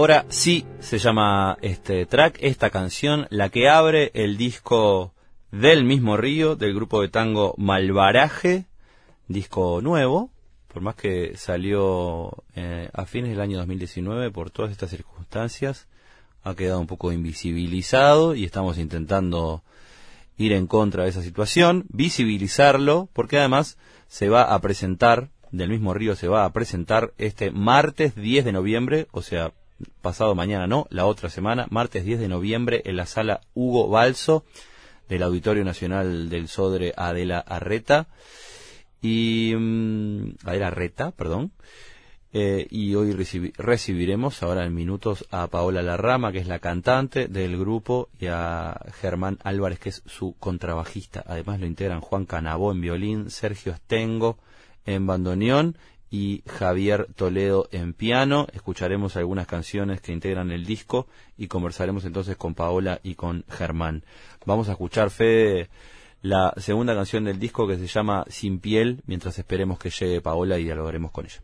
Ahora sí se llama este track, esta canción, la que abre el disco del mismo río, del grupo de tango Malvaraje, disco nuevo, por más que salió eh, a fines del año 2019 por todas estas circunstancias, ha quedado un poco invisibilizado y estamos intentando ir en contra de esa situación, visibilizarlo, porque además se va a presentar, del mismo río se va a presentar este martes 10 de noviembre, o sea, pasado mañana no, la otra semana, martes 10 de noviembre, en la sala Hugo Balso del Auditorio Nacional del Sodre Adela Arreta. Y mm, Adela Arreta, perdón. Eh, y hoy recibiremos ahora en minutos a Paola Larrama, que es la cantante del grupo, y a Germán Álvarez, que es su contrabajista. Además lo integran Juan Canabó en violín, Sergio Estengo en bandoneón y Javier Toledo en piano. Escucharemos algunas canciones que integran el disco y conversaremos entonces con Paola y con Germán. Vamos a escuchar, Fede, la segunda canción del disco que se llama Sin piel, mientras esperemos que llegue Paola y dialogaremos con ella.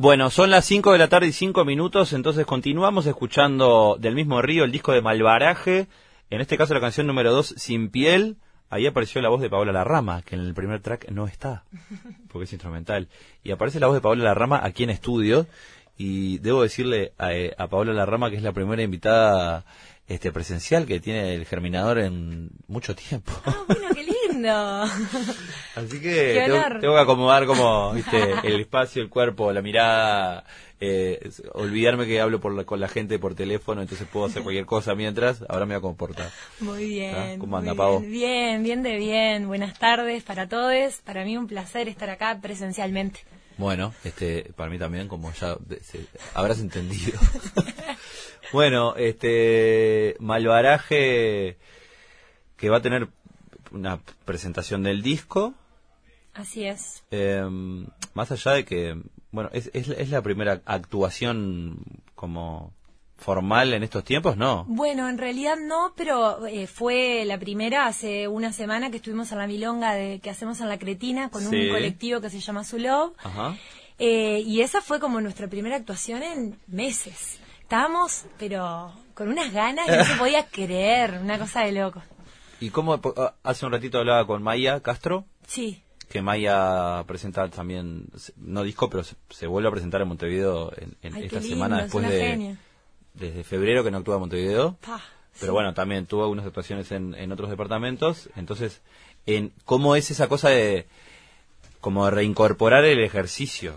Bueno, son las 5 de la tarde y 5 minutos, entonces continuamos escuchando del mismo río el disco de Malvaraje, en este caso la canción número 2, Sin Piel. Ahí apareció la voz de Paola Larrama, que en el primer track no está, porque es instrumental. Y aparece la voz de Paola Larrama aquí en estudio, y debo decirle a, eh, a Paola Larrama que es la primera invitada este presencial que tiene el germinador en mucho tiempo. Ah, bueno, qué lindo. Así que tengo, tengo, que acomodar como, viste, el espacio, el cuerpo, la mirada, eh, olvidarme que hablo por con la gente por teléfono, entonces puedo hacer cualquier cosa mientras, ahora me voy a comportar. Muy bien. ¿Cómo anda, Pavo? Bien, bien de bien. Buenas tardes para todos. Para mí un placer estar acá presencialmente. Bueno, este, para mí también, como ya habrás entendido. Bueno, este Malvaraje que va a tener una presentación del disco. Así es. Em, más allá de que, bueno, es, es, la primera actuación como formal en estos tiempos, ¿no? Bueno, en realidad no, pero eh, fue la primera hace una semana que estuvimos en la milonga de, que hacemos en La Cretina con un colectivo que se llama Zulov. Ajá. Eh, y esa fue como nuestra primera actuación en meses estábamos, pero con unas ganas que no se podía creer, una cosa de loco. ¿Y cómo? Ah, hace un ratito hablaba con Maya Castro. Sí. Que Maya presenta también, no disco, pero se, vuelve a presentar en Montevideo en, esta semana después de. Desde febrero que no actúa en Montevideo. pero bueno, también tuvo algunas actuaciones en, en otros departamentos. Entonces, en ¿cómo es esa cosa de. como de reincorporar el ejercicio?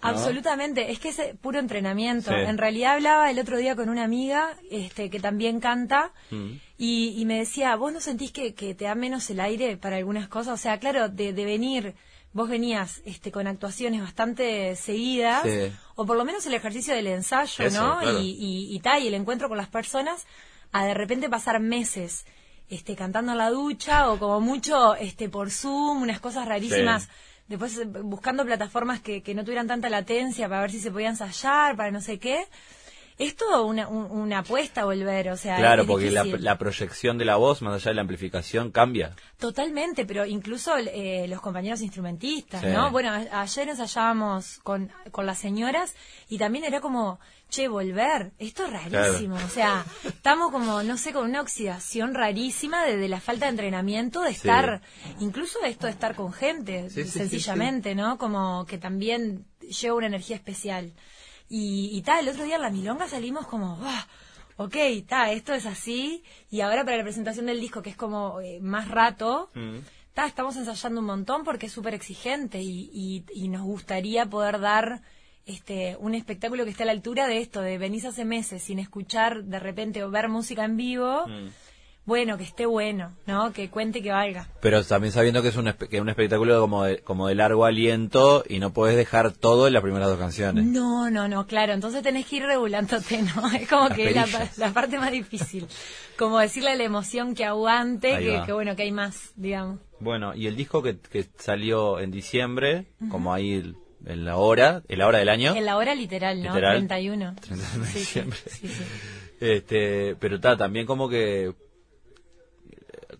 Absolutamente, es que es puro entrenamiento. En realidad hablaba el otro día con una amiga este, que también canta mm. Y, me decía, ¿vos no sentís que, te da menos el aire para algunas cosas? O sea, claro, de, venir, vos venías este, con actuaciones bastante seguidas, o por lo menos el ejercicio del ensayo, ¿no? Y, y, y el encuentro con las personas, a de repente pasar meses este, cantando en la ducha o como mucho este, por Zoom, unas cosas rarísimas después eh, buscando plataformas que, que no tuvieran tanta latencia para ver si se podía ensayar, para no sé qué. Es todo una, una apuesta volver, o sea. Claro, porque la, proyección de la voz, más allá de la amplificación, cambia. Totalmente, pero incluso eh, los compañeros instrumentistas, ¿no? Bueno, ayer ensayábamos con, con las señoras y también era como, che, volver, esto es rarísimo, o sea, estamos como, no sé, con una oxidación rarísima de, la falta de entrenamiento, de estar, incluso esto de estar con gente, sencillamente, ¿no? Como que también lleva una energía especial. Y, tal, el otro día en la milonga salimos como, ¡ah! ok, está, esto es así, y ahora para la presentación del disco, que es como eh, más rato, mm. estamos ensayando un montón porque es súper exigente y, y, nos gustaría poder dar este, un espectáculo que esté a la altura de esto, de venís hace meses sin escuchar de repente o ver música en vivo. Mm bueno, que esté bueno, ¿no? Que cuente que valga. Pero también sabiendo que es un, que un espectáculo como de, como de largo aliento y no puedes dejar todo en las primeras dos canciones. No, no, no, claro. Entonces tenés que ir regulándote, ¿no? Es como que la, la, parte más difícil. Como decirle a la emoción que aguante, que, bueno, que hay más, digamos. Bueno, y el disco que, que salió en diciembre, como ahí en la hora, en la hora del año. En la hora literal, ¿no? 31. 31 de diciembre. Sí, sí, este, pero está, también como que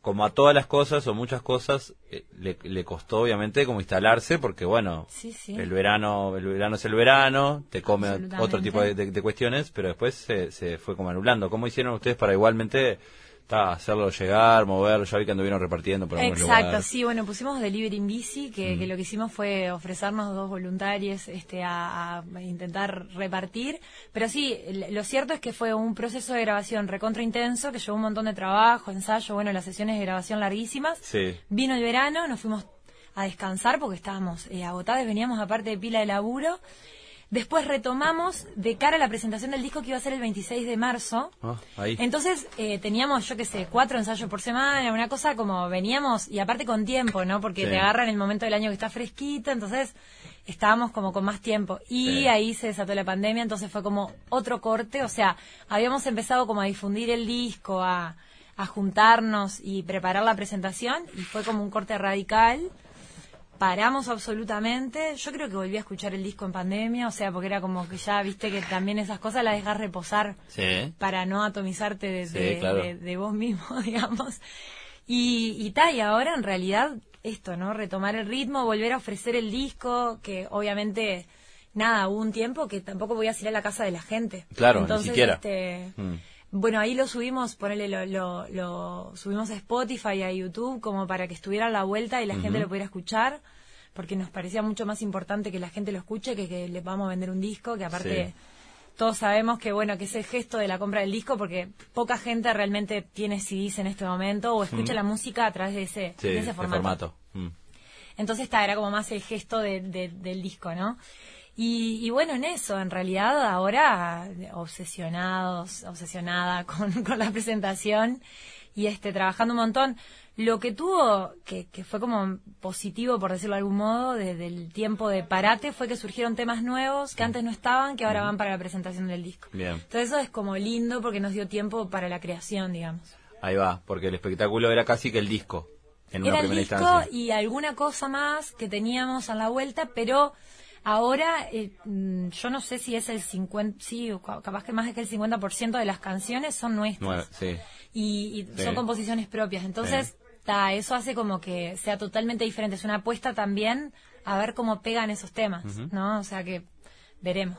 como a todas las cosas o muchas cosas eh, le, costó obviamente como instalarse porque bueno el verano el verano es el verano te come otro tipo de, cuestiones pero después se, se fue como anulando. Cómo hicieron ustedes para igualmente hacerlo llegar, moverlo, ya vi que anduvieron repartiendo por Exacto, sí, bueno, pusimos Delivery in Bici, que, que, lo que hicimos fue ofrecernos dos voluntarios este, a, intentar repartir, pero sí, lo cierto es que fue un proceso de grabación recontra intenso, que llevó un montón de trabajo, ensayo, bueno, las sesiones de grabación larguísimas. Sí. Vino el verano, nos fuimos a descansar porque estábamos eh, agotados, veníamos aparte de pila de laburo Después retomamos de cara a la presentación del disco que iba a ser el 26 de marzo. Ah, Entonces eh, teníamos, yo qué sé, cuatro ensayos por semana, una cosa como veníamos, y aparte con tiempo, ¿no? Porque te agarran el momento del año que está fresquito, entonces estábamos como con más tiempo. Y ahí se desató la pandemia, entonces fue como otro corte, o sea, habíamos empezado como a difundir el disco, a, a juntarnos y preparar la presentación, y fue como un corte radical paramos absolutamente. Yo creo que volví a escuchar el disco en pandemia, o sea, porque era como que ya viste que también esas cosas las dejas reposar para no atomizarte de, de, vos mismo, digamos. Y, y tal, y ahora en realidad esto, ¿no? Retomar el ritmo, volver a ofrecer el disco, que obviamente nada, hubo un tiempo que tampoco voy a ir a la casa de la gente. Claro, Entonces, ni siquiera. Este, Mm. Bueno, ahí lo subimos, ponele, lo, lo, lo subimos a Spotify, a YouTube, como para que estuviera a la vuelta y la gente lo pudiera escuchar, porque nos parecía mucho más importante que la gente lo escuche que que le vamos a vender un disco, que aparte Sí. todos sabemos que, bueno, que es el gesto de la compra del disco, porque poca gente realmente tiene CDs en este momento o escucha la música a través de ese, Sí, de ese de formato. Mm. Entonces esta era como más el gesto de- de- del disco, ¿no? Y, y bueno, en eso, en realidad ahora obsesionados, obsesionada con, con la presentación y este trabajando un montón. Lo que tuvo, que, que fue como positivo, por decirlo de algún modo, desde el tiempo de parate, fue que surgieron temas nuevos que antes no estaban, que ahora van para la presentación del disco. Bien. Entonces eso es como lindo porque nos dio tiempo para la creación, digamos. Ahí va, porque el espectáculo era casi que el disco, en una Era el primera disco instancia. y alguna cosa más que teníamos a la vuelta, pero ahora eh, mm, yo no sé si es el 50, sí, capaz que más de que el 50% de las canciones son nuestras Nueve, sí. y, y Sí. son composiciones propias. Entonces, ta, eso hace como que sea totalmente diferente. Es una apuesta también a ver cómo pegan esos temas, ¿no? O sea que veremos.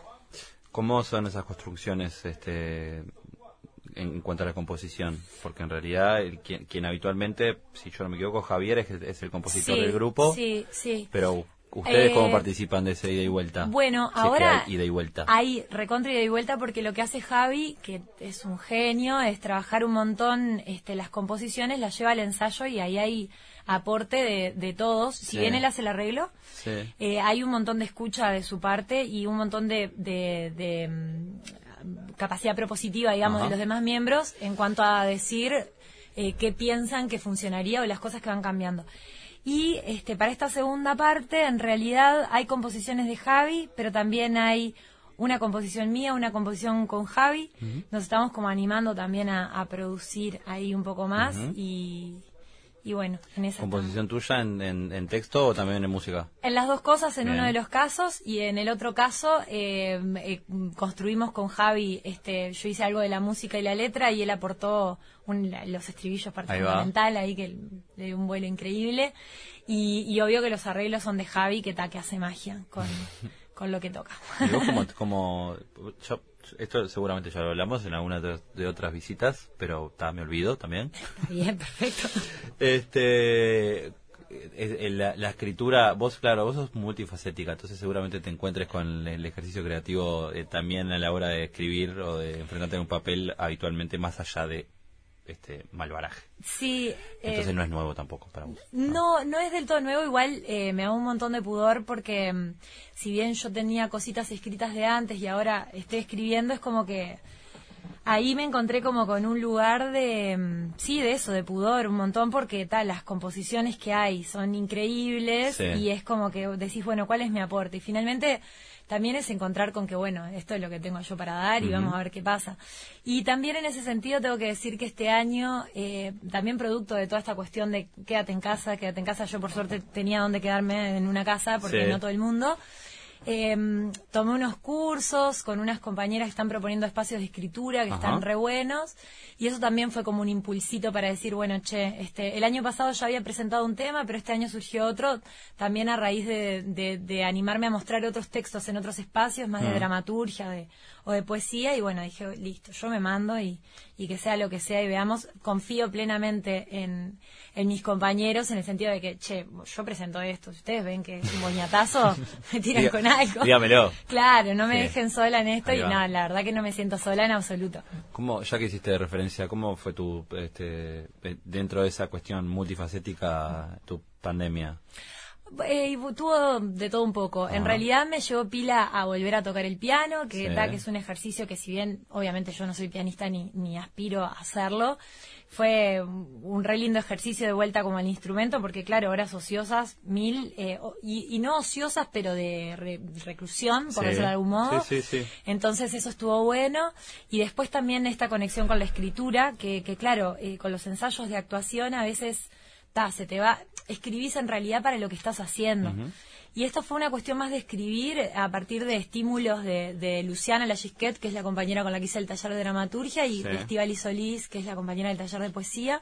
¿Cómo son esas construcciones este, en cuanto a la composición? Porque en realidad el, quien, quien habitualmente, si yo no me equivoco, Javier es, es el compositor Sí, del grupo, Sí, sí. pero ¿ustedes Eh, cómo participan de ese ida y vuelta? Bueno, Si es que ahora hay ida y vuelta. hay recontra ida y vuelta porque lo que hace Javi, que es un genio, es trabajar un montón este, las composiciones, las lleva al ensayo y ahí hay aporte de, de todos. Si Sí. bien él hace el arreglo, Sí. eh, hay un montón de escucha de su parte y un montón de, de- de, mm, capacidad propositiva, digamos, Ajá. de los demás miembros en cuanto a decir eh, qué piensan que funcionaría o las cosas que van cambiando. Y este, para esta segunda parte, en realidad hay composiciones de Javi, pero también hay una composición mía, una composición con Javi. Nos estamos como animando también a, a producir ahí un poco más y, y bueno, en esa estamos. ¿Composición tuya en, en- en texto o también en música? En las dos cosas, en Bien. uno de los casos y en el otro caso eh, eh, construimos con Javi, este, yo hice algo de la música y la letra y él aportó un- los estribillos parte Ahí fundamental ahí que le dio un vuelo increíble y, y obvio que los arreglos son de Javi que, ta, que hace magia con, con lo que toca. Y vos como, como yo- esto seguramente ya lo hablamos en alguna de, de otras visitas, pero ta, me olvido también. Bien, perfecto. Este, la, la escritura, vos, claro, vos sos multifacética, entonces seguramente te encuentres con el ejercicio creativo eh, también a la hora de escribir o de enfrentarte a un papel habitualmente más allá de este malvaraje. Sí, eh, Entonces no es nuevo tampoco para vos. No, no es del todo nuevo, igual eh, me da un montón de pudor porque mm, si bien yo tenía cositas escritas de antes y ahora estoy escribiendo, es como que ahí me encontré como con un lugar de, mm, sí, de eso, de pudor, un montón, porque tal, las composiciones que hay son increíbles Sí. y es como que decís, bueno, ¿cuál es mi aporte? Y finalmente también es encontrar con que, bueno, esto es lo que tengo yo para dar y vamos a ver qué pasa. Y también en ese sentido tengo que decir que este año, eh, también producto de toda esta cuestión de quédate en casa, quédate en casa, yo por suerte tenía donde quedarme en una casa porque Sí. no todo el mundo. Eh, tomé unos cursos con unas compañeras que están proponiendo espacios de escritura que Ajá. están re buenos y eso también fue como un impulsito para decir, bueno, che, este, el año pasado ya había presentado un tema, pero este año surgió otro, también a raíz de, de- de animarme a mostrar otros textos en otros espacios, más de dramaturgia de, o de poesía y bueno, dije, listo, yo me mando y, y que sea lo que sea y veamos, confío plenamente en, en mis compañeros en el sentido de que, che, yo presento esto, si ustedes ven que es un boñatazo, me tiran Diga- con algo. dígamelo. Claro, no me Sí. dejen sola en esto Ahí y va. no, la verdad que no me siento sola en absoluto. ¿Cómo, ya que hiciste referencia, cómo fue tu, este, dentro de esa cuestión multifacética, tu pandemia? Eh, y tuvo de todo un poco. En realidad me llevó pila a volver a tocar el piano, que, Sí. ta, que es un ejercicio que si bien obviamente yo no soy pianista ni, ni aspiro a hacerlo, fue un re lindo ejercicio de vuelta como al instrumento, porque claro, horas ociosas, mil, eh, y, y no ociosas, pero de re- reclusión, por Sí. decirlo de algún modo. Sí, sí, sí. Entonces eso estuvo bueno. Y después también esta conexión con la escritura, que, que claro, eh, con los ensayos de actuación a veces ta, se te va, escribís en realidad para lo que estás haciendo. Y esto fue una cuestión más de escribir a partir de estímulos de, de Luciana Lagisquet, que es la compañera con la que hice el taller de dramaturgia, y Sí. de Estíbaliz Solís, que es la compañera del taller de poesía.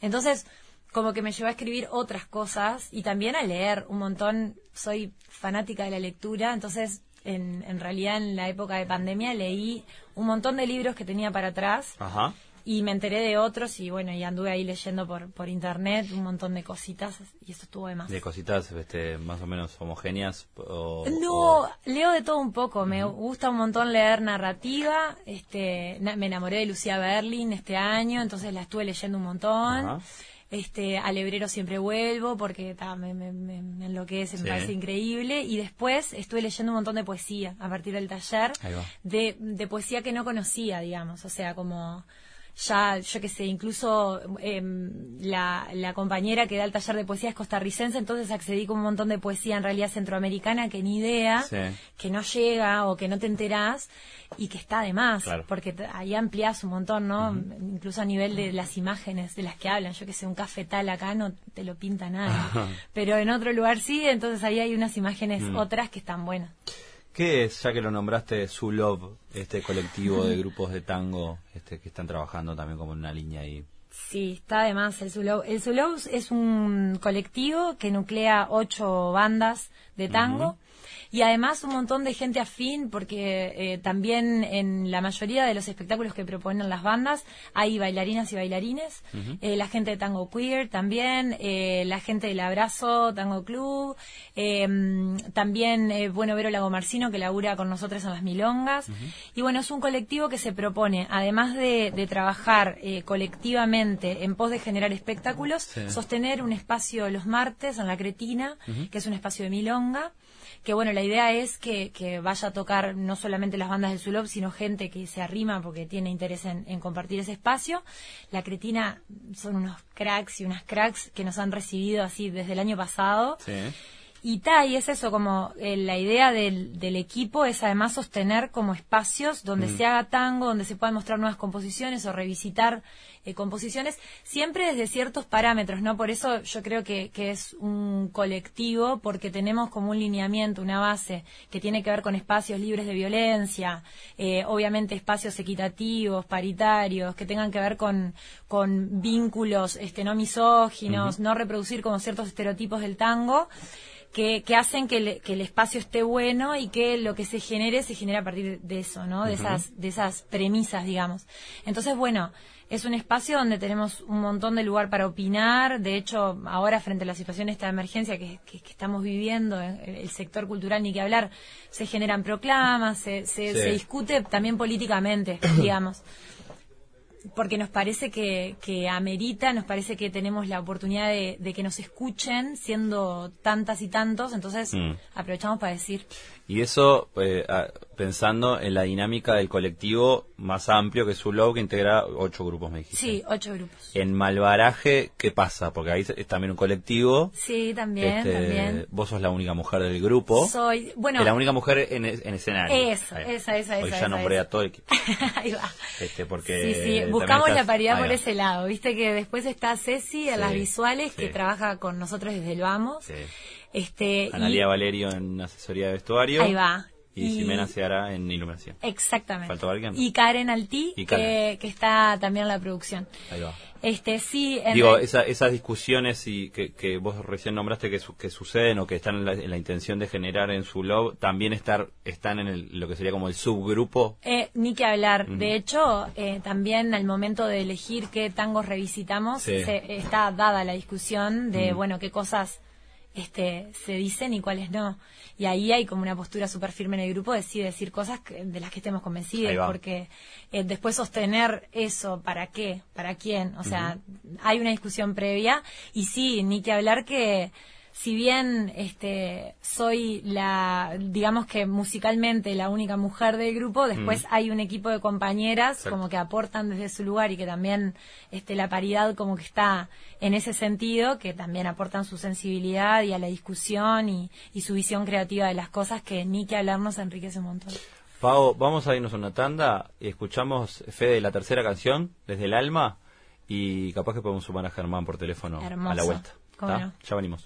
Entonces, como que me llevó a escribir otras cosas y también a leer un montón. Soy fanática de la lectura, entonces en, en realidad en la época de pandemia leí un montón de libros que tenía para atrás. Ajá y me enteré de otros y bueno, y anduve ahí leyendo por, por internet un montón de cositas y eso estuvo de más. ¿De cositas este, más o menos homogéneas? O, no, leo de todo un poco, me gusta un montón leer narrativa, este, me enamoré de Lucía Berlin este año, entonces la estuve leyendo un montón. Este, al hebrero siempre vuelvo porque me, me, me, enloquece, me parece increíble. Y después estuve leyendo un montón de poesía a partir del taller, de, de poesía que no conocía, digamos, o sea, como ya, yo qué sé, incluso em, la, la, compañera que da el taller de poesía es costarricense, entonces accedí con un montón de poesía en realidad centroamericana que ni idea, que no llega o que no te enterás y que está de más, porque ahí ampliás un montón, ¿no? Incluso a nivel de las imágenes de las que hablan, yo que sé, un cafetal acá no te lo pinta nada, pero en otro lugar sí, entonces ahí hay unas imágenes mm. otras que están buenas. ¿Qué es, ya que lo nombraste, Zulov, este colectivo de grupos de tango este, que están trabajando también como en una línea ahí? Sí, está además el Zulov. El Zulov es un colectivo que nuclea ocho bandas de tango y además un montón de gente afín porque eh, también en la mayoría de los espectáculos que proponen las bandas hay bailarinas y bailarines, eh, la gente de Tango Queer también, eh, la gente del Abrazo Tango Club, em, también bueno Vero Lago Marcino que labura con nosotros en las Milongas. Y bueno es un colectivo que se propone además de, trabajar colectivamente en pos de generar espectáculos, sostener un espacio los martes en la Cretina, que es un espacio de Milonga que bueno, la idea es que, vaya a tocar no solamente las bandas del Zulop, sino gente que se arrima porque tiene interés en, compartir ese espacio. La Cretina son unos cracks y unas cracks que nos han recibido así desde el año pasado. Y ta, y es eso, como eh, la idea del, del, equipo es además sostener como espacios donde mm. se haga tango, donde se puedan mostrar nuevas composiciones o revisitar eh, composiciones, siempre desde ciertos parámetros, ¿no? Por eso yo creo que, que, es un colectivo, porque tenemos como un lineamiento, una base que tiene que ver con espacios libres de violencia, eh, obviamente espacios equitativos, paritarios, que tengan que ver con, con vínculos este, no misóginos, no reproducir como ciertos estereotipos del tango. Que, que, hacen que, que, el espacio esté bueno y que lo que se genere se genere a partir de eso, ¿no? De esas, de esas premisas, digamos. Entonces, bueno, es un espacio donde tenemos un montón de lugar para opinar. De hecho, ahora frente a la situación de esta emergencia que, estamos viviendo, el sector cultural ni que hablar, se generan proclamas, se, se discute también políticamente, digamos porque nos parece que, que, amerita, nos parece que tenemos la oportunidad de, que nos escuchen siendo tantas y tantos, entonces mm. aprovechamos para decir. Y eso eh, pensando en la dinámica del colectivo más amplio que es Zulov, que integra ocho grupos, me dijiste. Sí, ocho grupos. En Malvaraje, ¿qué pasa? Porque ahí es también un colectivo. Sí, también, este, también. Vos sos la única mujer del grupo. Soy, bueno. la única mujer en, en escenario. Eso, esa, esa, Hoy ya nombré a todo el equipo. ahí va. Este, porque sí, sí, buscamos la paridad por ese lado. Viste que después está Ceci en las visuales, que trabaja con nosotros desde el Vamos. Sí. Este, Analia Valerio en asesoría de vestuario. Ahí va. Y, Ximena Seara en iluminación. Exactamente. ¿Faltó alguien? Y Karen Altí, que, está también en la producción. Ahí va. Este, sí, Digo, esas discusiones y que, vos recién nombraste que, que suceden o que están en la, intención de generar en su love, también estar, están en lo que sería como el subgrupo. Eh, ni que hablar. De hecho, eh, también al momento de elegir qué tangos revisitamos, está dada la discusión de, bueno, qué cosas este, se dicen y cuáles no. Y ahí hay como una postura súper firme en el grupo, decir, decir cosas de las que estemos convencidos, porque eh, después sostener eso, ¿para qué? ¿Para quién? O sea, hay una discusión previa y sí, ni que hablar que si bien este soy la digamos que musicalmente la única mujer del grupo después mm. hay un equipo de compañeras como que aportan desde su lugar y que también este la paridad como que está en ese sentido que también aportan su sensibilidad y a la discusión y, su visión creativa de las cosas que ni que hablarnos enriquece un montón Pau, vamos a irnos a una tanda y escuchamos Fede la tercera canción desde el alma y capaz que podemos sumar a Germán por teléfono a la vuelta. Ya venimos.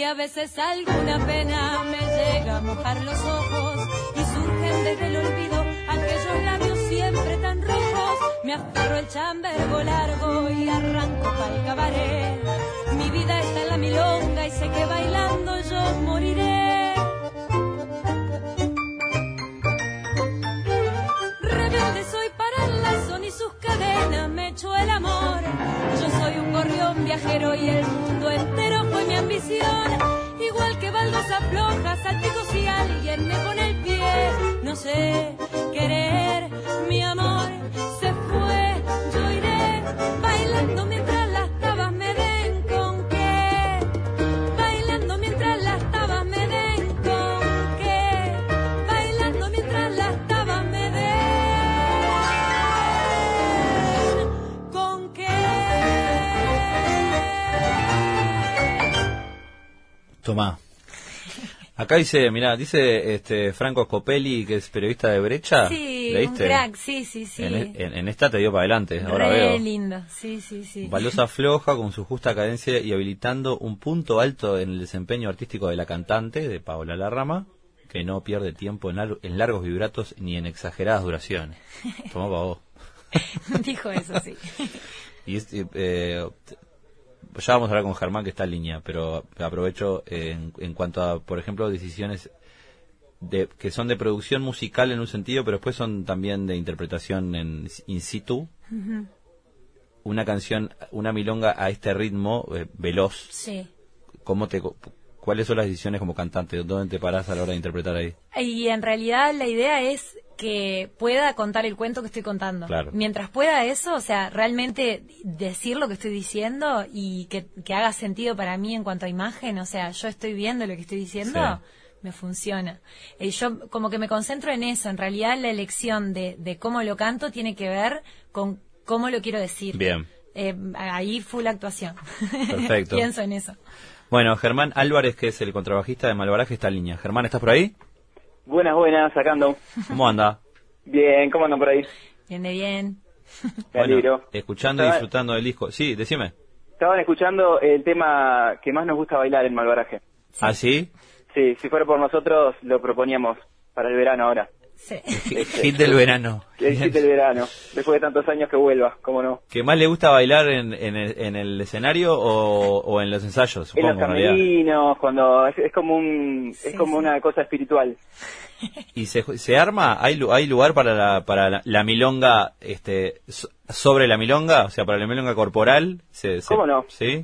Si a veces alguna pena me llega a mojar los ojos y surgen desde el olvido aquellos labios siempre tan rojos, me aferro el chambergo largo y arranco pa'l cabaret. Mi vida está en la milonga y sé que bailando yo moriré. Rebelde soy para el lazo y sus cadenas me echo el amor. Yo soy un gorrión viajero y el mundo entero mi ambición. Igual que baldosas flojas, salpico si alguien me pone el pie. No sé querer, mi amor se fue. Yo iré bailando mientras Tomá. Acá dice, mira, dice este Franco Scopelli, que es periodista de Brecha. Sí, ¿Leíste? un crack, sí, sí, sí. En, en- en esta te dio para adelante, ahora Re veo. lindo, sí, sí, sí. Baldosa floja con su justa cadencia y habilitando un punto alto en el desempeño artístico de la cantante, de Paola Larrama, que no pierde tiempo en, lar- en largos vibratos ni en exageradas duraciones. Tomá pa' vos. Dijo eso, sí. Y es, eh, eh, ya vamos a hablar con Germán que está en línea, pero aprovecho eh, en, en cuanto a, por ejemplo, decisiones de, que son de producción musical en un sentido, pero después son también de interpretación en in situ. Una canción, una milonga a este ritmo eh, veloz, Sí. ¿cómo te, ¿cuáles son las decisiones como cantante? ¿Dónde te parás a la hora de interpretar ahí? Y en realidad la idea es que pueda contar el cuento que estoy contando. Claro. Mientras pueda eso, o sea, realmente decir lo que estoy diciendo y que, que haga sentido para mí en cuanto a imagen, o sea, yo estoy viendo lo que estoy diciendo, Sí. me funciona. Eh, yo como que me concentro en eso, en realidad la elección de, de cómo lo canto tiene que ver con cómo lo quiero decir. Bien. Eh, ahí full actuación. Perfecto. Pienso en eso. Bueno, Germán Álvarez, que es el contrabajista de Malvaraje, está en línea. Germán, ¿estás por ahí? Buenas, buenas, sacando. ¿Cómo anda? Bien, ¿cómo andan por ahí? Bien de bien. Me alegro. escuchando y disfrutando del disco. Sí, decime. Estaban escuchando el tema que más nos gusta bailar en Malvaraje. ¿Ah, sí? Sí, si fuera por nosotros, lo proponíamos para el verano ahora. Sí. Hit del verano. El hit del verano, después de tantos años que vuelva, ¿cómo no? ¿Qué más le gusta bailar en, en, el, en el escenario o, o en los ensayos? En los Supongo, en realidad. camerinos, cuando es, es como un, Sí, es como sí. una cosa espiritual. ¿Y se, se arma? ¿Hay, lu- ¿Hay lugar para la, para la, la milonga este, so- sobre la milonga? O sea, para la milonga corporal. Se, se- ¿Cómo no? ¿Sí?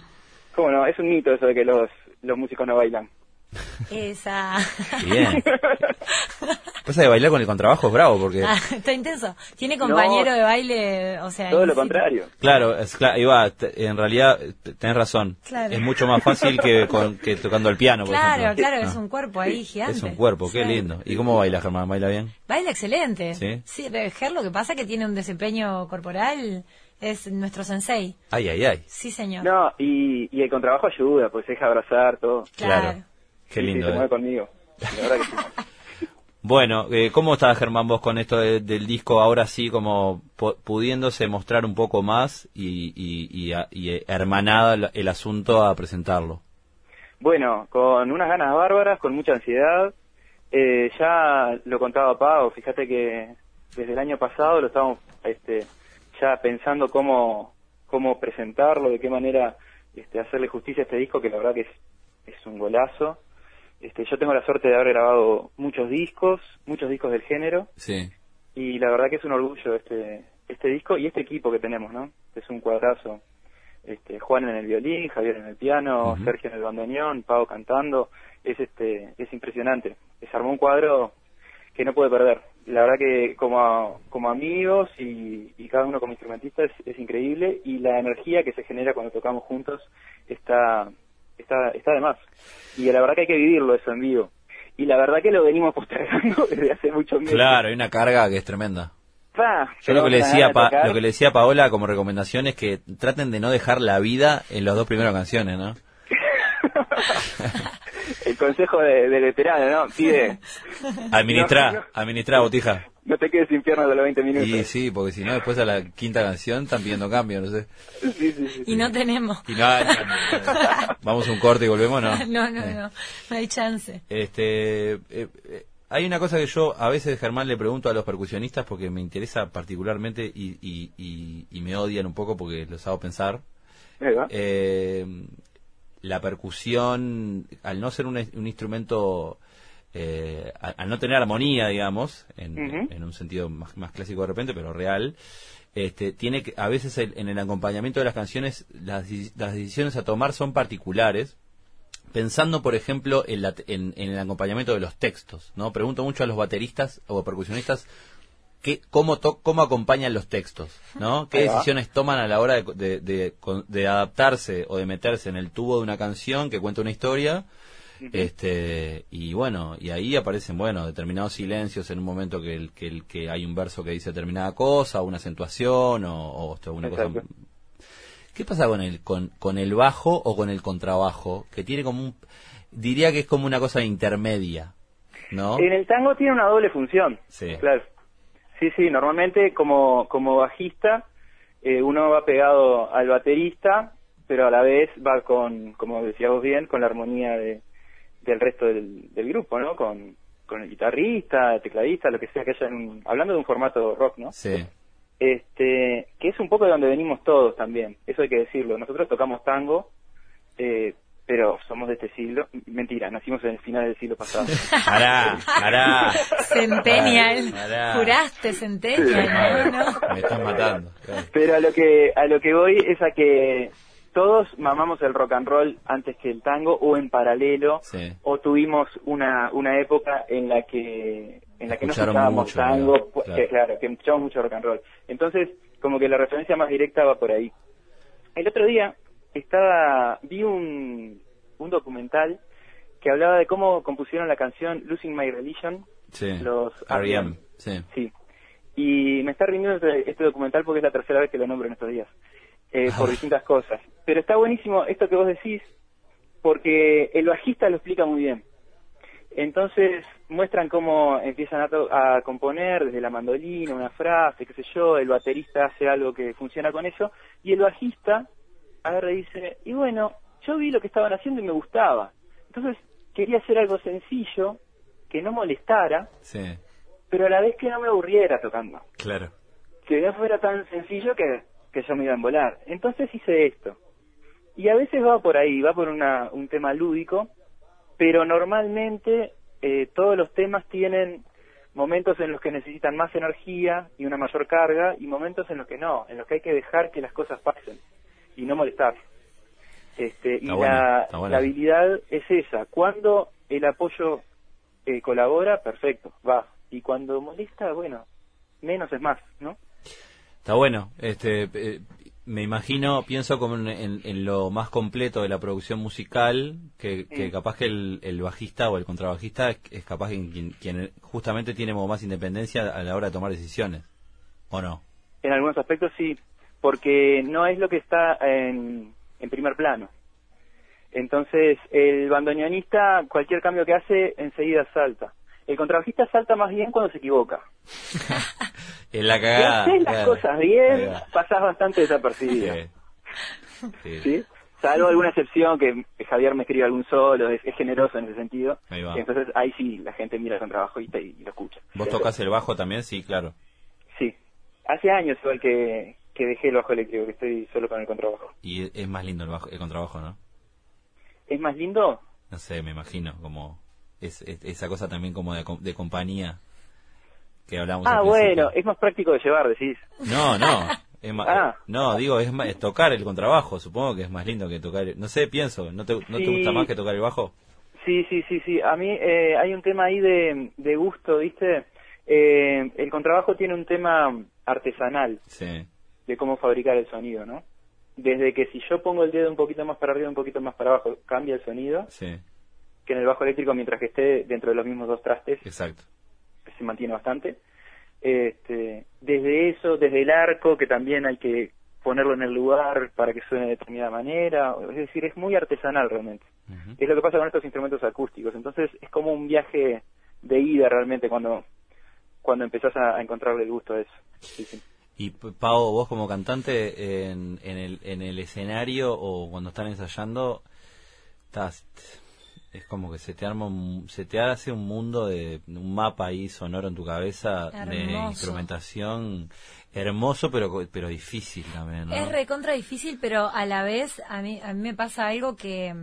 ¿Cómo no? Es un mito eso de que los, los músicos no bailan. Esa. Bien. Pasa de bailar con el contrabajo es bravo porque... Ah, está intenso. Tiene compañero de baile, o sea... Todo lo contrario. Claro, es, claro iba, en realidad tenés razón. Es mucho más fácil que, que tocando el piano, por claro, ejemplo. Claro, es un cuerpo ahí gigante. Es un cuerpo, qué lindo. ¿Y cómo baila Germán? ¿Baila bien? Baila excelente. Sí. Sí, Ger lo que pasa es que tiene un desempeño corporal es nuestro sensei. Ay, ay, ay. Sí, señor. No, y, y el contrabajo ayuda, pues deja abrazar todo. Claro. Qué lindo. Sí, se eh. conmigo. La verdad que sí. Bueno, eh, ¿cómo está Germán vos con esto del disco ahora sí como pudiéndose mostrar un poco más y, y, y, hermanada el, asunto a presentarlo? Bueno, con unas ganas bárbaras, con mucha ansiedad. Eh, ya lo contaba Pau, fíjate que desde el año pasado lo estábamos este, ya pensando cómo, cómo presentarlo, de qué manera este, hacerle justicia a este disco, que la verdad que es un golazo. Este, yo tengo la suerte de haber grabado muchos discos, muchos discos del género. Sí. Y la verdad que es un orgullo este, este disco y este equipo que tenemos, ¿no? Es un cuadrazo. Este, Juan en el violín, Javier en el piano, Sergio en el bandoneón, Pau cantando. Es este, es impresionante. Se armó un cuadro que no puede perder. La verdad que como, como amigos y, cada uno como instrumentista es, es increíble y la energía que se genera cuando tocamos juntos está está, está de más. Y la verdad que hay que vivirlo eso en vivo. Y la verdad que lo venimos postergando desde hace mucho tiempo. Claro, hay una carga que es tremenda. Yo lo que, le decía lo que le decía a Paola como recomendación es que traten de no dejar la vida en las dos primeras canciones, ¿no? El consejo de, veterano, ¿no? Pide... Administra, administra, botija no te quedes sin piernas de los 20 minutos. Sí, sí, porque si no, después a la quinta canción están pidiendo cambio, no sé. Sí, sí, y no tenemos. Y no, vamos a un corte y volvemos, ¿no? No, no, no, no hay chance. Este, eh, eh, hay una cosa que yo a veces, Germán, le pregunto a los percusionistas porque me interesa particularmente y, y, y, me odian un poco porque los hago pensar. Eh, la percusión, al no ser un, un instrumento eh, al, no tener armonía, digamos, en, un sentido más, clásico de repente, pero real, este, tiene que, a veces en el acompañamiento de las canciones, las, decisiones a tomar son particulares, pensando, por ejemplo, en, en, el acompañamiento de los textos, ¿no? Pregunto mucho a los bateristas o percusionistas que, cómo, cómo acompañan los textos, ¿no? ¿Qué decisiones toman a la hora de, de, adaptarse o de meterse en el tubo de una canción que cuenta una historia este y bueno y ahí aparecen bueno determinados silencios en un momento que el, que, el, que hay un verso que dice determinada cosa una acentuación o, o una cosa qué pasa con el con, con el bajo o con el contrabajo que tiene como un diría que es como una cosa intermedia no en el tango tiene una doble función sí. claro. Sí sí normalmente como como bajista eh, uno va pegado al baterista pero a la vez va con, como decíamos bien, con la armonía de, del resto del, grupo, ¿no? Con, con el guitarrista, tecladista, lo que sea que haya, en hablando de un formato rock, ¿no? Sí. Este, que es un poco de donde venimos todos también, eso hay que decirlo. Nosotros tocamos tango, eh, pero somos de este siglo. Mentira, nacimos en el final del siglo pasado. Hará, hará. Centennial. Juraste Centennial, ¿no? Me estás matando. Pero a lo que a lo que voy es a que todos mamamos el rock and roll antes que el tango o en paralelo o tuvimos una una época en la que en la que no escuchábamos tango claro. que escuchábamos mucho rock and roll. Entonces como que la referencia más directa va por ahí. El otro día estaba vi un un documental que hablaba de cómo compusieron la canción Losing My Religion los R.E.M. sí. Sí. Y me está rindiendo este, este documental porque es la tercera vez que lo nombro en estos días eh, por distintas cosas. Pero está buenísimo esto que vos decís, porque el bajista lo explica muy bien. Entonces muestran cómo empiezan a, a, componer desde la mandolina, una frase, qué sé yo, el baterista hace algo que funciona con eso, y el bajista agarra y dice, y bueno, yo vi lo que estaban haciendo y me gustaba. Entonces quería hacer algo sencillo, que no molestara, pero a la vez que no me aburriera tocando. Claro. Que no fuera tan sencillo que que yo me iba a embolar. Entonces hice esto. Y a veces va por ahí, va por una, un tema lúdico, pero normalmente eh, todos los temas tienen momentos en los que necesitan más energía y una mayor carga y momentos en los que no, en los que hay que dejar que las cosas pasen y no molestar. Este, y la, la, habilidad es esa. Cuando el apoyo eh, colabora, perfecto, va. y cuando molesta, bueno, menos es más, ¿no? Está bueno, este, eh, me imagino, pienso como en, lo más completo de la producción musical, que, capaz que el, bajista o el contrabajista es, capaz quien, quien, justamente tiene más independencia a la hora de tomar decisiones, ¿o no? En algunos aspectos sí, porque no es lo que está en, en primer plano. Entonces, el bandoneonista, cualquier cambio que hace, enseguida salta. El contrabajista salta más bien cuando se equivoca. en la cagada. Si haces las cosas bien, pasás bastante desapercibido. Sí. Salvo alguna excepción que Javier me escribe algún solo, es, generoso en ese sentido. Entonces ahí sí, la gente mira el contrabajista y, y lo escucha. ¿Vos tocas el bajo también? Sí, claro. Sí. Hace años igual que, que dejé el bajo eléctrico, que estoy solo con el contrabajo. Y es más lindo el, bajo, el contrabajo, ¿no? ¿Es más lindo? No sé, me imagino, como es, esa cosa también como de, compañía que hablamos. Ah, bueno, es más práctico de llevar, decís. No, no. Ah. No, digo, es, más, tocar el contrabajo, supongo que es más lindo que tocar. No sé, pienso, ¿no te, no te gusta más que tocar el bajo? Sí, sí, sí, sí. A mí eh, hay un tema ahí de, de gusto, ¿viste? Eh, el contrabajo tiene un tema artesanal sí. de cómo fabricar el sonido, ¿no? desde que si yo pongo el dedo un poquito más para arriba, un poquito más para abajo, cambia el sonido, sí. Que en el bajo eléctrico mientras que esté dentro de los mismos dos trastes, Exacto. se mantiene bastante. Este, desde eso, desde el arco, que también hay que ponerlo en el lugar para que suene de determinada manera, es decir, es muy artesanal realmente. Es lo que pasa con estos instrumentos acústicos, entonces es como un viaje de ida realmente cuando cuando empezás a, encontrarle el gusto a eso. Sí, sí. Y Pau, vos como cantante en, en, el, en el escenario o cuando están ensayando, estás, es como que se te arma, se te hace un mundo de un mapa ahí sonoro en tu cabeza de instrumentación hermoso, pero pero difícil también. ¿no? Es recontra difícil, pero a la vez a mí a mí me pasa algo que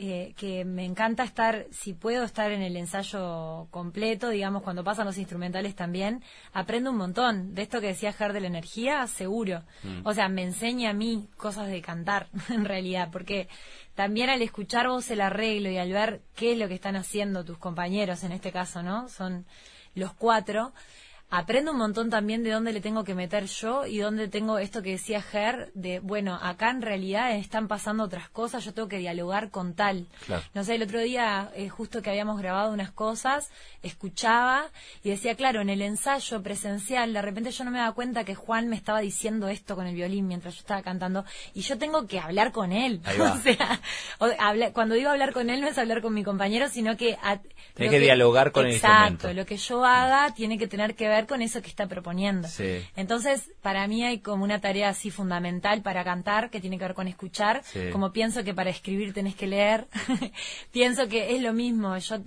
eh, que me encanta estar, si puedo estar en el ensayo completo, digamos, cuando pasan los instrumentales también, aprendo un montón. De esto que decía Ger de la energía, seguro. Mm. O sea, me enseña a mí cosas de cantar, en realidad, porque también al escuchar vos el arreglo y al ver qué es lo que están haciendo tus compañeros, en este caso, ¿no? Son los cuatro aprendo un montón también de dónde le tengo que meter yo y dónde tengo esto que decía Ger, de, bueno, acá en realidad están pasando otras cosas, yo tengo que dialogar con tal. No sé, el otro día, eh, justo que habíamos grabado unas cosas, escuchaba y decía, claro, en el ensayo presencial, de repente yo no me daba cuenta que Juan me estaba diciendo esto con el violín mientras yo estaba cantando y yo tengo que hablar con él. o sea, cuando digo hablar con él no es hablar con mi compañero, sino que... Tiene que, dialogar con el Exacto, lo que yo haga tiene que tener que ver con eso que está proponiendo. Entonces, para mí hay como una tarea así fundamental para cantar que tiene que ver con escuchar, como pienso que para escribir tenés que leer, pienso que es lo mismo, yo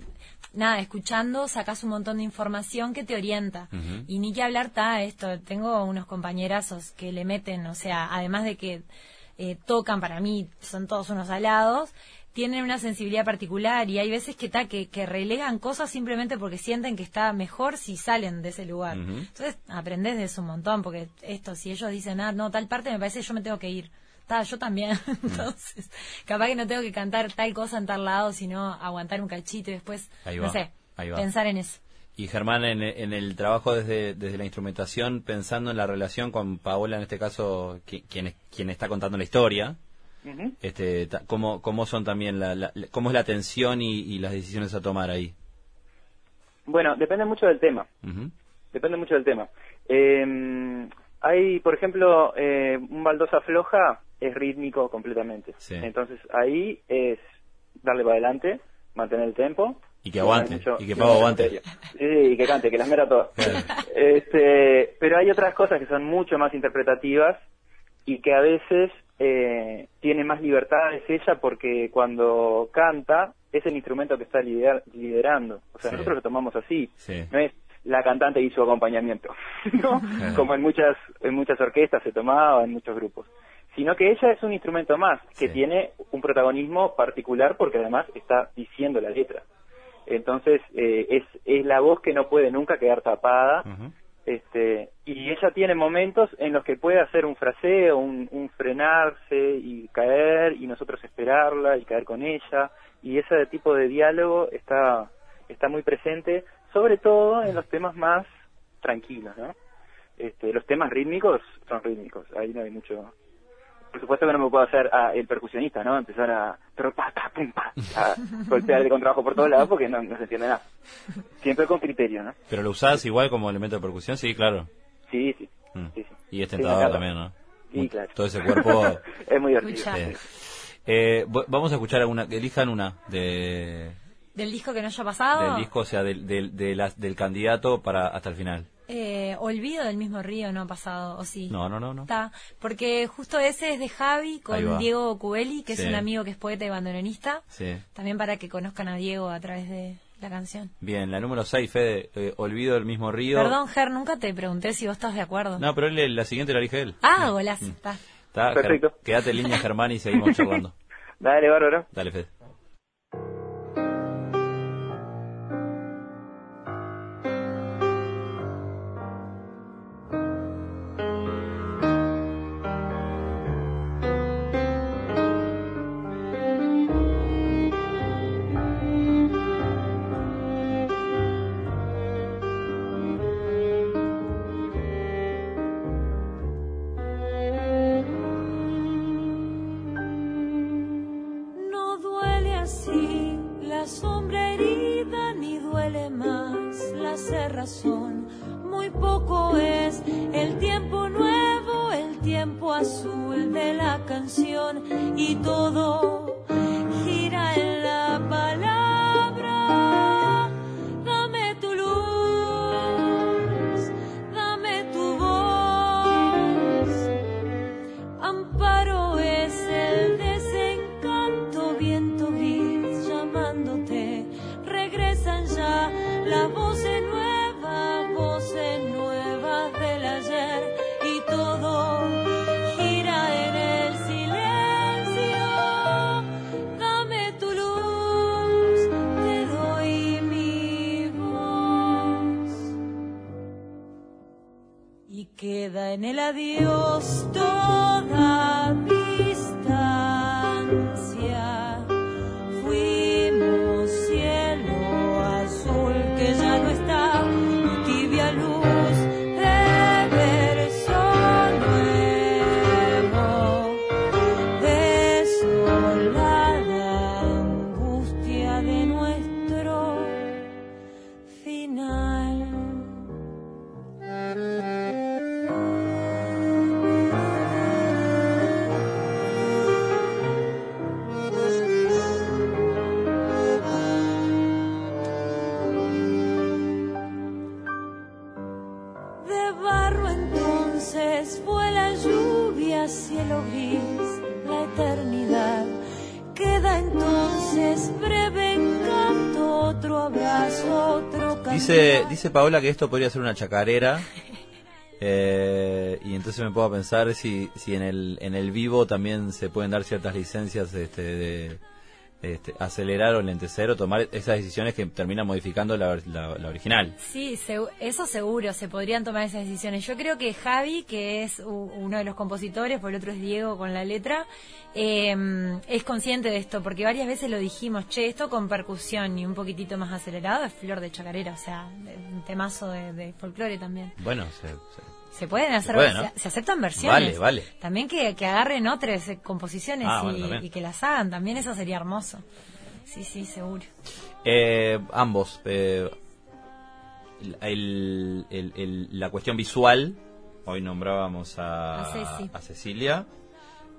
nada, escuchando sacas un montón de información que te orienta. Y ni que hablar está esto, tengo unos compañerazos que le meten, o sea, además de que eh, tocan para mí, son todos unos alados, tienen una sensibilidad particular y hay veces que, ta, que, que relegan cosas simplemente porque sienten que está mejor si salen de ese lugar. Entonces, aprendes de eso un montón, porque esto, si ellos dicen, ah, no, tal parte me parece yo me tengo que ir. Ta, yo también. Entonces, capaz que no tengo que cantar tal cosa en tal lado, sino aguantar un cachito y después, no sé, pensar en eso. Y Germán, en, en, el trabajo desde, desde la instrumentación, pensando en la relación con Paola, en este caso, quien, quien está contando la historia, este, ¿cómo, ¿Cómo son también, la, cómo es la atención y, las decisiones a tomar ahí? Bueno, depende mucho del tema. Depende mucho del tema. Eh, hay, por ejemplo, eh, un baldosa floja es rítmico completamente. Entonces ahí es darle para adelante, mantener el tempo. Y que aguante, y que Pavo aguante. Sí, y que cante, que las mera todas. Este, pero hay otras cosas que son mucho más interpretativas y que a veces eh, tiene más libertad es ella porque cuando canta es el instrumento que está liderando. O sea, nosotros lo tomamos así. No es la cantante y su acompañamiento, ¿no? Como en muchas, en muchas orquestas se tomaba, en muchos grupos. Sino que ella es un instrumento más, que tiene un protagonismo particular porque además está diciendo la letra. Entonces, eh, es, es la voz que no puede nunca quedar tapada este, y ella tiene momentos en los que puede hacer un fraseo, un, un, frenarse y caer y nosotros esperarla y caer con ella y ese tipo de diálogo está está muy presente, sobre todo en los temas más tranquilos, ¿no? Este, los temas rítmicos son rítmicos, ahí no hay mucho... Por supuesto que no me puedo hacer a el percusionista, ¿no? Empezar a, pero pa, ta, pum, pa, a golpear el contrabajo por todos lados porque no, no se entiende nada. Siempre con criterio, ¿no? ¿Pero lo usás igual como elemento de percusión? Sí, claro. Sí, sí. Mm. sí, sí. Y es tentador también, ¿no? Sí, claro. Todo ese cuerpo... es muy divertido. Eh. Vamos a escuchar alguna, elijan una de, Del disco que no haya pasado. del disco, o sea, del, del, de las- del candidato para hasta el final. Eh, olvido del mismo río no ha pasado, o sí. No, no, no, no. Está, porque justo ese es de Javi con. Diego Cubeli, que Sí. es un amigo que es poeta y bandoneonista. Sí. También para que conozcan a Diego a través de la canción. Bien, la número 6, Fede, eh, Olvido del mismo río. Perdón, Ger, nunca te pregunté si vos estás de acuerdo. No, pero él, la siguiente la elige él. Ah, golazo. Está. Está, Perfecto. Ger- Quédate en línea, Germán, y seguimos charlando. Dale, bárbaro. Dale, Fede. En el adiós Dice, Paola que esto podría ser una chacarera. eh, y entonces me puedo pensar si, si en el en el vivo también se pueden dar ciertas licencias este, de este, acelerar o lentecer o tomar esas decisiones que terminan modificando la, la- la original. Sí, segu- eso seguro, se podrían tomar esas decisiones. Yo creo que Javi, que es uno de los compositores, por el otro es Diego con la letra, eh, es consciente de esto, porque varias veces lo dijimos, che, esto con percusión y un poquitito más acelerado es flor de chacarera, o sea, un temazo de, de folclore también. Bueno, se- se- Se pueden hacer, puede, ¿no? se, se aceptan versiones. Vale, vale. También que, que agarren otras eh, composiciones Ah, y, bueno, también. y que las hagan, también eso sería hermoso. Sí, sí, seguro. Eh, ambos. eh, el- el- el- la cuestión visual. Hoy nombrábamos a, A Ceci. a Cecilia.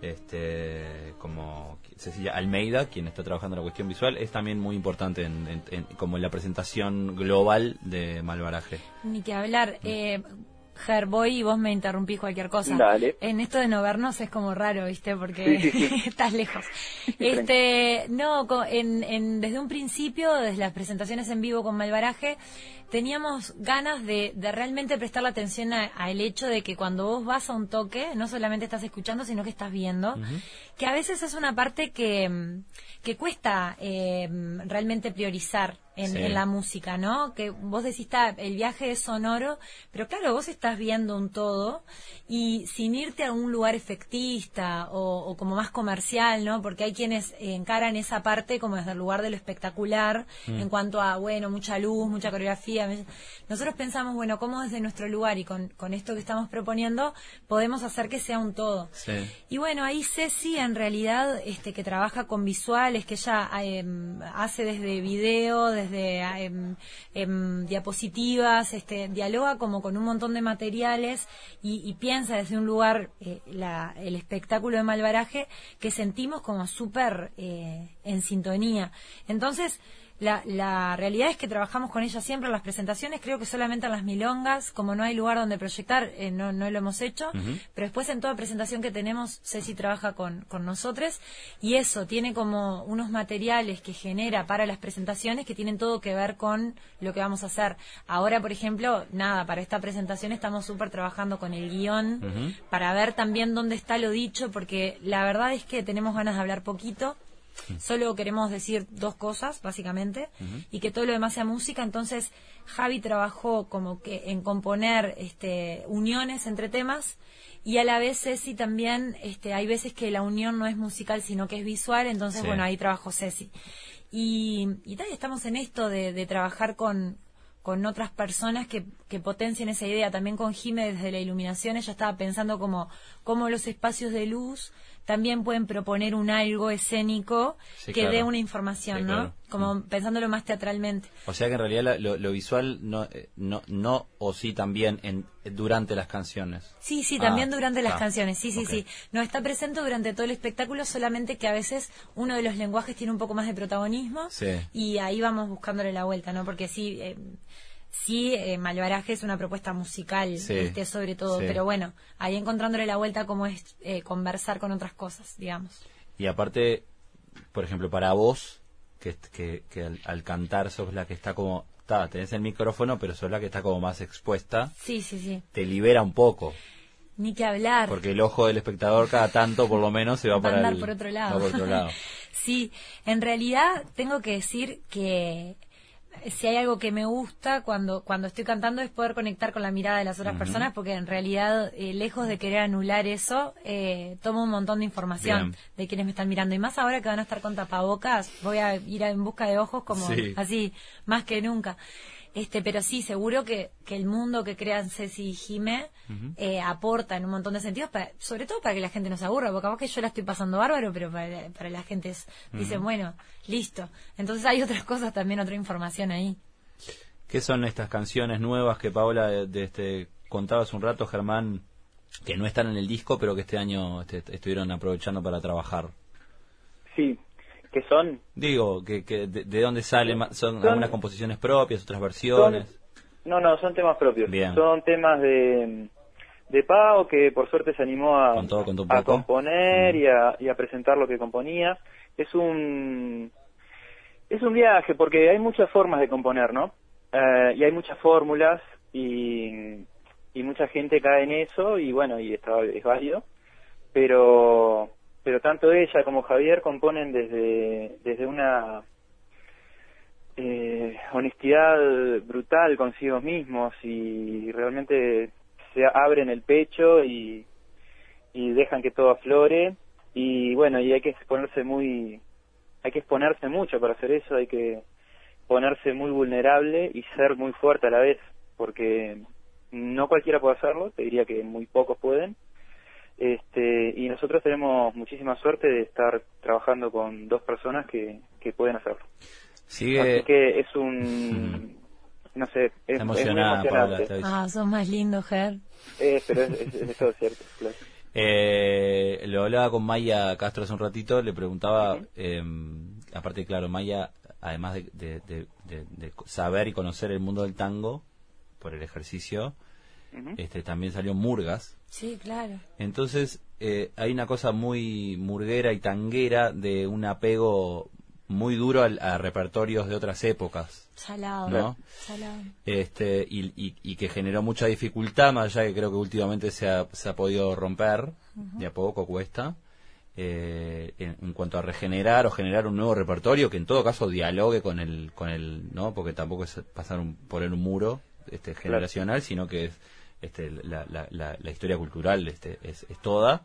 Este, como Cecilia Almeida, quien está trabajando en la cuestión visual, es también muy importante en, en- en- como en la presentación global de Malvaraje. Ni que hablar. Eh, Ger, voy y vos me interrumpís cualquier cosa. Dale. En esto de no vernos es como raro, ¿viste? Porque Sí, sí, sí. estás lejos. Este, no, en, en- desde un principio, desde las presentaciones en vivo con Malvaraje, teníamos ganas de, de realmente prestar la atención a- al hecho de que cuando vos vas a un toque, no solamente estás escuchando, sino que estás viendo, que a veces es una parte que, que cuesta eh, realmente priorizar en, la música, ¿no? Que vos decís, está, el viaje es sonoro, pero claro, vos estás viendo un todo y sin irte a un lugar efectista o, como más comercial, ¿no? Porque hay quienes encaran esa parte como desde el lugar de lo espectacular mm. en cuanto a, bueno, mucha luz, mucha coreografía. Nosotros pensamos, bueno, ¿cómo desde nuestro lugar y con, con esto que estamos proponiendo podemos hacer que sea un todo? Y bueno, ahí Ceci en realidad, este, que trabaja con visuales, que ella em, hace desde video, desde em, em, diapositivas, este, dialoga como con un montón de materiales y, piensa desde un lugar eh, el espectáculo de malvaraje que sentimos como súper eh, en sintonía. Entonces, la, realidad es que trabajamos con ella siempre en las presentaciones, creo que solamente en las milongas, como no hay lugar donde proyectar, eh, no, no lo hemos hecho, pero después en toda presentación que tenemos, Ceci trabaja con, con nosotros y eso tiene como unos materiales que genera para las presentaciones que tienen todo que ver con lo que vamos a hacer. Ahora, por ejemplo, nada, para esta presentación estamos súper trabajando con el guion para ver también dónde está lo dicho, porque la verdad es que tenemos ganas de hablar poquito Solo queremos decir dos cosas, básicamente, y que todo lo demás sea música. Entonces, Javi trabajó como que en componer este, uniones entre temas y a la vez Ceci también, este, hay veces que la unión no es musical, sino que es visual. Entonces, bueno, ahí trabajó Ceci. Y, y tal, estamos en esto de, trabajar con, con otras personas que, que, potencien esa idea. También con Jime desde la iluminación, ella estaba pensando como, como los espacios de luz también pueden proponer un algo escénico que dé una información, ¿no? Como mm. pensándolo más teatralmente. O sea que en realidad lo, visual no, eh, no, no, o sí también en, durante las canciones. Sí, sí, también ah, durante las canciones, sí, sí, sí. No está presente durante todo el espectáculo, solamente que a veces uno de los lenguajes tiene un poco más de protagonismo y ahí vamos buscándole la vuelta, ¿no? Porque sí... Eh, sí, eh, Malvaraje es una propuesta musical, este, sobre todo, pero bueno, ahí encontrándole la vuelta como es eh, conversar con otras cosas, digamos. Y aparte, por ejemplo, para vos, que, que, al, cantar sos la que está como, está, tenés el micrófono, pero sos la que está como más expuesta. Sí, sí, sí. Te libera un poco. Ni que hablar. Porque el ojo del espectador cada tanto, por lo menos, se va, para por otro lado. por otro lado. sí, en realidad tengo que decir que si hay algo que me gusta cuando, cuando estoy cantando es poder conectar con la mirada de las otras personas, porque en realidad, eh, lejos de querer anular eso, eh, tomo un montón de información de quienes me están mirando. Y más ahora que van a estar con tapabocas, voy a ir en busca de ojos como así, más que nunca. Este, pero sí, seguro que, que el mundo que crean Ceci y Jime eh, aporta en un montón de sentidos, sobre todo para que la gente no se aburra, porque capaz que yo la estoy pasando bárbaro, pero para, para la gente es, dicen, bueno, listo. Entonces hay otras cosas también, otra información ahí. ¿Qué son estas canciones nuevas que Paola de, este, contaba hace un rato, Germán, que no están en el disco, pero que este año este, estuvieron aprovechando para trabajar? Sí, ¿Qué son? Digo, que, que de, dónde salen? ¿Son, algunas composiciones propias, otras versiones? no, no, son temas propios. Son temas de, de Pau, que por suerte se animó a, a componer y, a, y a presentar lo que componía. Es un, es un viaje, porque hay muchas formas de componer, ¿no? Eh, y hay muchas fórmulas y, y mucha gente cae en eso y bueno, y está, es válido. Pero pero tanto ella como Javier componen desde, desde una eh, honestidad brutal consigo mismos y realmente se abren el pecho y, y dejan que todo aflore. Y bueno y hay que exponerse muy hay que exponerse mucho para hacer eso hay que ponerse muy vulnerable y ser muy fuerte a la vez porque no cualquiera puede hacerlo te diría que muy pocos pueden este, y nosotros tenemos muchísima suerte de estar trabajando con dos personas que, que pueden hacerlo. Sigue... Así que es un... No sé, es, emocionante. ah, sos más lindo, Ger. Eh, pero es, todo cierto, claro. Eh, lo hablaba con Maya Castro hace un ratito, le preguntaba, eh, aparte, claro, Maya, además de, de, saber y conocer el mundo del tango por el ejercicio, este, también salió Murgas. Sí, claro. Entonces, eh, hay una cosa muy murguera y tanguera de un apego muy duro a, repertorios de otras épocas. Salado. ¿no? Salado. Este, y, y, que generó mucha dificultad, más allá que creo que últimamente se ha, se ha podido romper, de a poco cuesta. eh, en, cuanto a regenerar o generar un nuevo repertorio que en todo caso dialogue con el, con el ¿no? Porque tampoco es pasar un, poner un muro este, generacional, sino que es este, la, la, la, historia cultural este, es, es toda.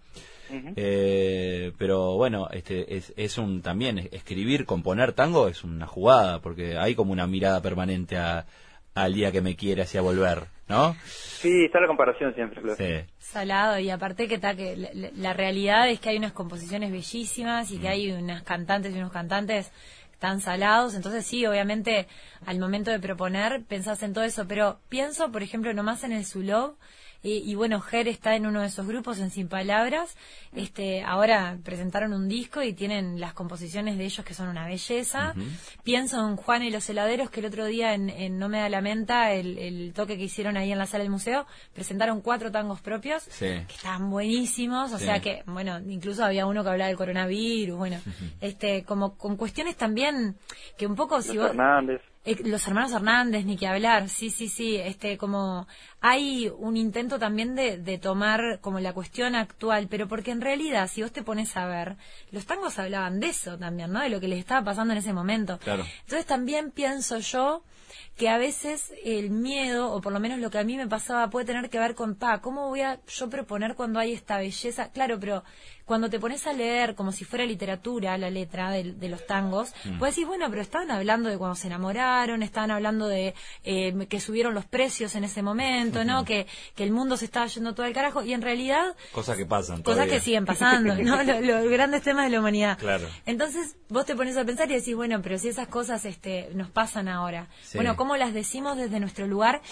eh, pero bueno, este, es, es un también escribir, componer tango es una jugada, porque hay como una mirada permanente a, al día que me quiere hacia volver, ¿no? Sí, está la comparación siempre, claro. Sí. Salado, y aparte que está que la, la, realidad es que hay unas composiciones bellísimas y que mm. hay unas cantantes y unos cantantes tan salados, entonces sí, obviamente al momento de proponer pensás en todo eso, pero pienso, por ejemplo, nomás en el Zulov, y, bueno, Ger está en uno de esos grupos en Sin Palabras. Este, ahora presentaron un disco y tienen las composiciones de ellos que son una belleza. Pienso en Juan y los heladeros que el otro día en, No me da la menta, el, toque que hicieron ahí en la sala del museo, presentaron cuatro tangos propios que estaban buenísimos. O sea que, bueno, incluso había uno que hablaba del coronavirus. Bueno, este, como con cuestiones también que un poco si vos... Hernández. Eh, los hermanos Hernández, ni que hablar, sí, sí, sí, este, como hay un intento también de, de, tomar como la cuestión actual, pero porque en realidad, si vos te pones a ver, los tangos hablaban de eso también, ¿no? De lo que les estaba pasando en ese momento. Claro. Entonces también pienso yo que a veces el miedo, o por lo menos lo que a mí me pasaba, puede tener que ver con, pa, ¿cómo voy a yo proponer cuando hay esta belleza? Claro, pero cuando te pones a leer como si fuera literatura la letra de, los tangos, mm. puedes decir, bueno, pero estaban hablando de cuando se enamoraron, estaban hablando de eh, que subieron los precios en ese momento, ¿no? Que, que el mundo se estaba yendo todo al carajo, y en realidad... Cosas que pasan. Cosas que siguen pasando, ¿no? los, grandes temas de la humanidad. Claro. Entonces vos te pones a pensar y decís, bueno, pero si esas cosas este, nos pasan ahora, bueno, ¿cómo las decimos desde nuestro lugar?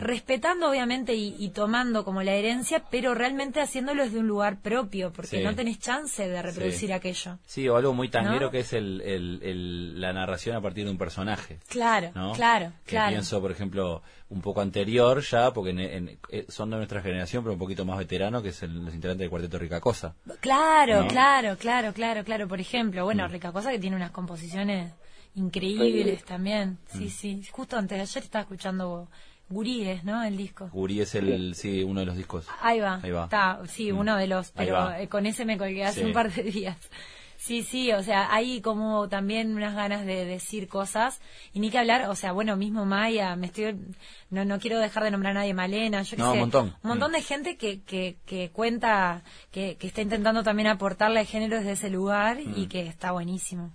respetando obviamente y, tomando como la herencia, pero realmente haciéndolo desde un lugar propio, porque no tenés chance de reproducir aquello. Sí, o algo muy tanguero que es el, la narración a partir de un personaje. Claro, claro, que pienso, por ejemplo, un poco anterior ya, porque eh, son de nuestra generación, pero un poquito más veterano, que es el, los integrantes del cuarteto Ricacosa. Claro, claro, claro, claro, claro. Por ejemplo, bueno, mm. Ricacosa que tiene unas composiciones increíbles también. Sí, mm. sí. Justo antes de ayer estaba escuchando Guríes, ¿no? El disco. Gurí es el, sí, uno de los discos. Ahí va. Ahí va. Está, sí, mm. uno de los, pero eh, con ese me colgué hace un par de días. Sí, sí, o sea, hay como también unas ganas de decir cosas y ni que hablar, o sea, bueno, mismo Maya, me estoy, no, no quiero dejar de nombrar a nadie, Malena, yo qué sé, un montón, un montón de gente que, que, que cuenta, que, que está intentando también aportarle género desde ese lugar y que está buenísimo.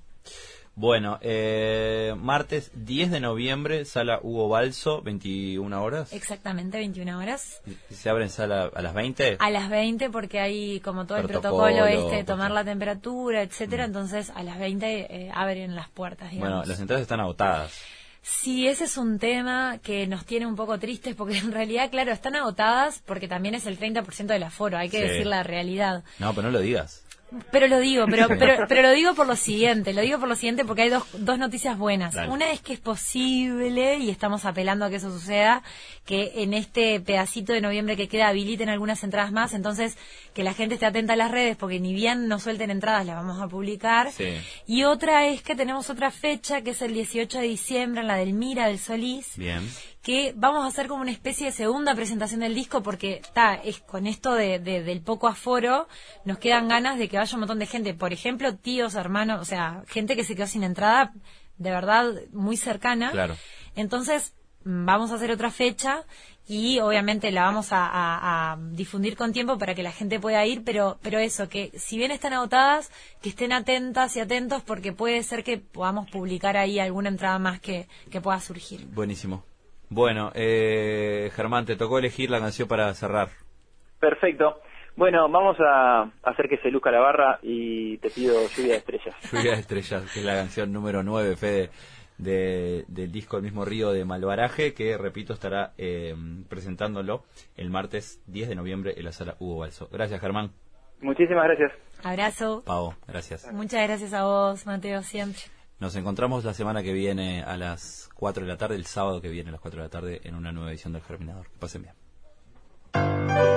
Bueno, eh, martes 10 de noviembre, sala Hugo Balso, 21 horas. Exactamente, 21 horas. ¿Se abre en sala a las 20? A las 20 porque hay como todo el protocolo este, tomar la temperatura, etcétera, mm. entonces a las 20 eh, abren las puertas, Bueno, las entradas están agotadas. Sí, ese es un tema que nos tiene un poco tristes porque en realidad, claro, están agotadas porque también es el 30% del aforo, hay que decir la realidad. No, pero no lo digas. Pero lo digo, pero, pero, pero lo digo por lo siguiente, lo digo por lo siguiente porque hay dos, dos noticias buenas. Una es que es posible, y estamos apelando a que eso suceda, que en este pedacito de noviembre que queda habiliten algunas entradas más, entonces que la gente esté atenta a las redes porque ni bien nos suelten entradas las vamos a publicar. Y otra es que tenemos otra fecha que es el 18 de diciembre en la del Mira del Solís. Bien que vamos a hacer como una especie de segunda presentación del disco porque está es con esto de, del poco aforo nos quedan ganas de que vaya un montón de gente por ejemplo tíos hermanos o sea gente que se quedó sin entrada de verdad muy cercana claro. entonces mm, vamos a hacer otra fecha y obviamente la vamos a, a, difundir con tiempo para que la gente pueda ir, pero, pero eso, que si bien están agotadas, que estén atentas y atentos porque puede ser que podamos publicar ahí alguna entrada más que, que pueda surgir. Buenísimo. Bueno, eh, Germán, te tocó elegir la canción para cerrar. Perfecto. Bueno, vamos a hacer que se luzca la barra y te pido Lluvia de Estrellas. Lluvia de Estrellas, que es la canción número 9, Fede, de, del disco El mismo río de Malvaraje, que, repito, estará eh, presentándolo el martes 10 de noviembre en la sala Hugo Balso. Gracias, Germán. Muchísimas gracias. Abrazo. Pau, gracias. Muchas gracias a vos, Mateo, siempre. Nos encontramos la semana que viene a las 4 de la tarde, el sábado que viene a las 4 de la tarde, en una nueva edición del Germinador. Que pasen bien.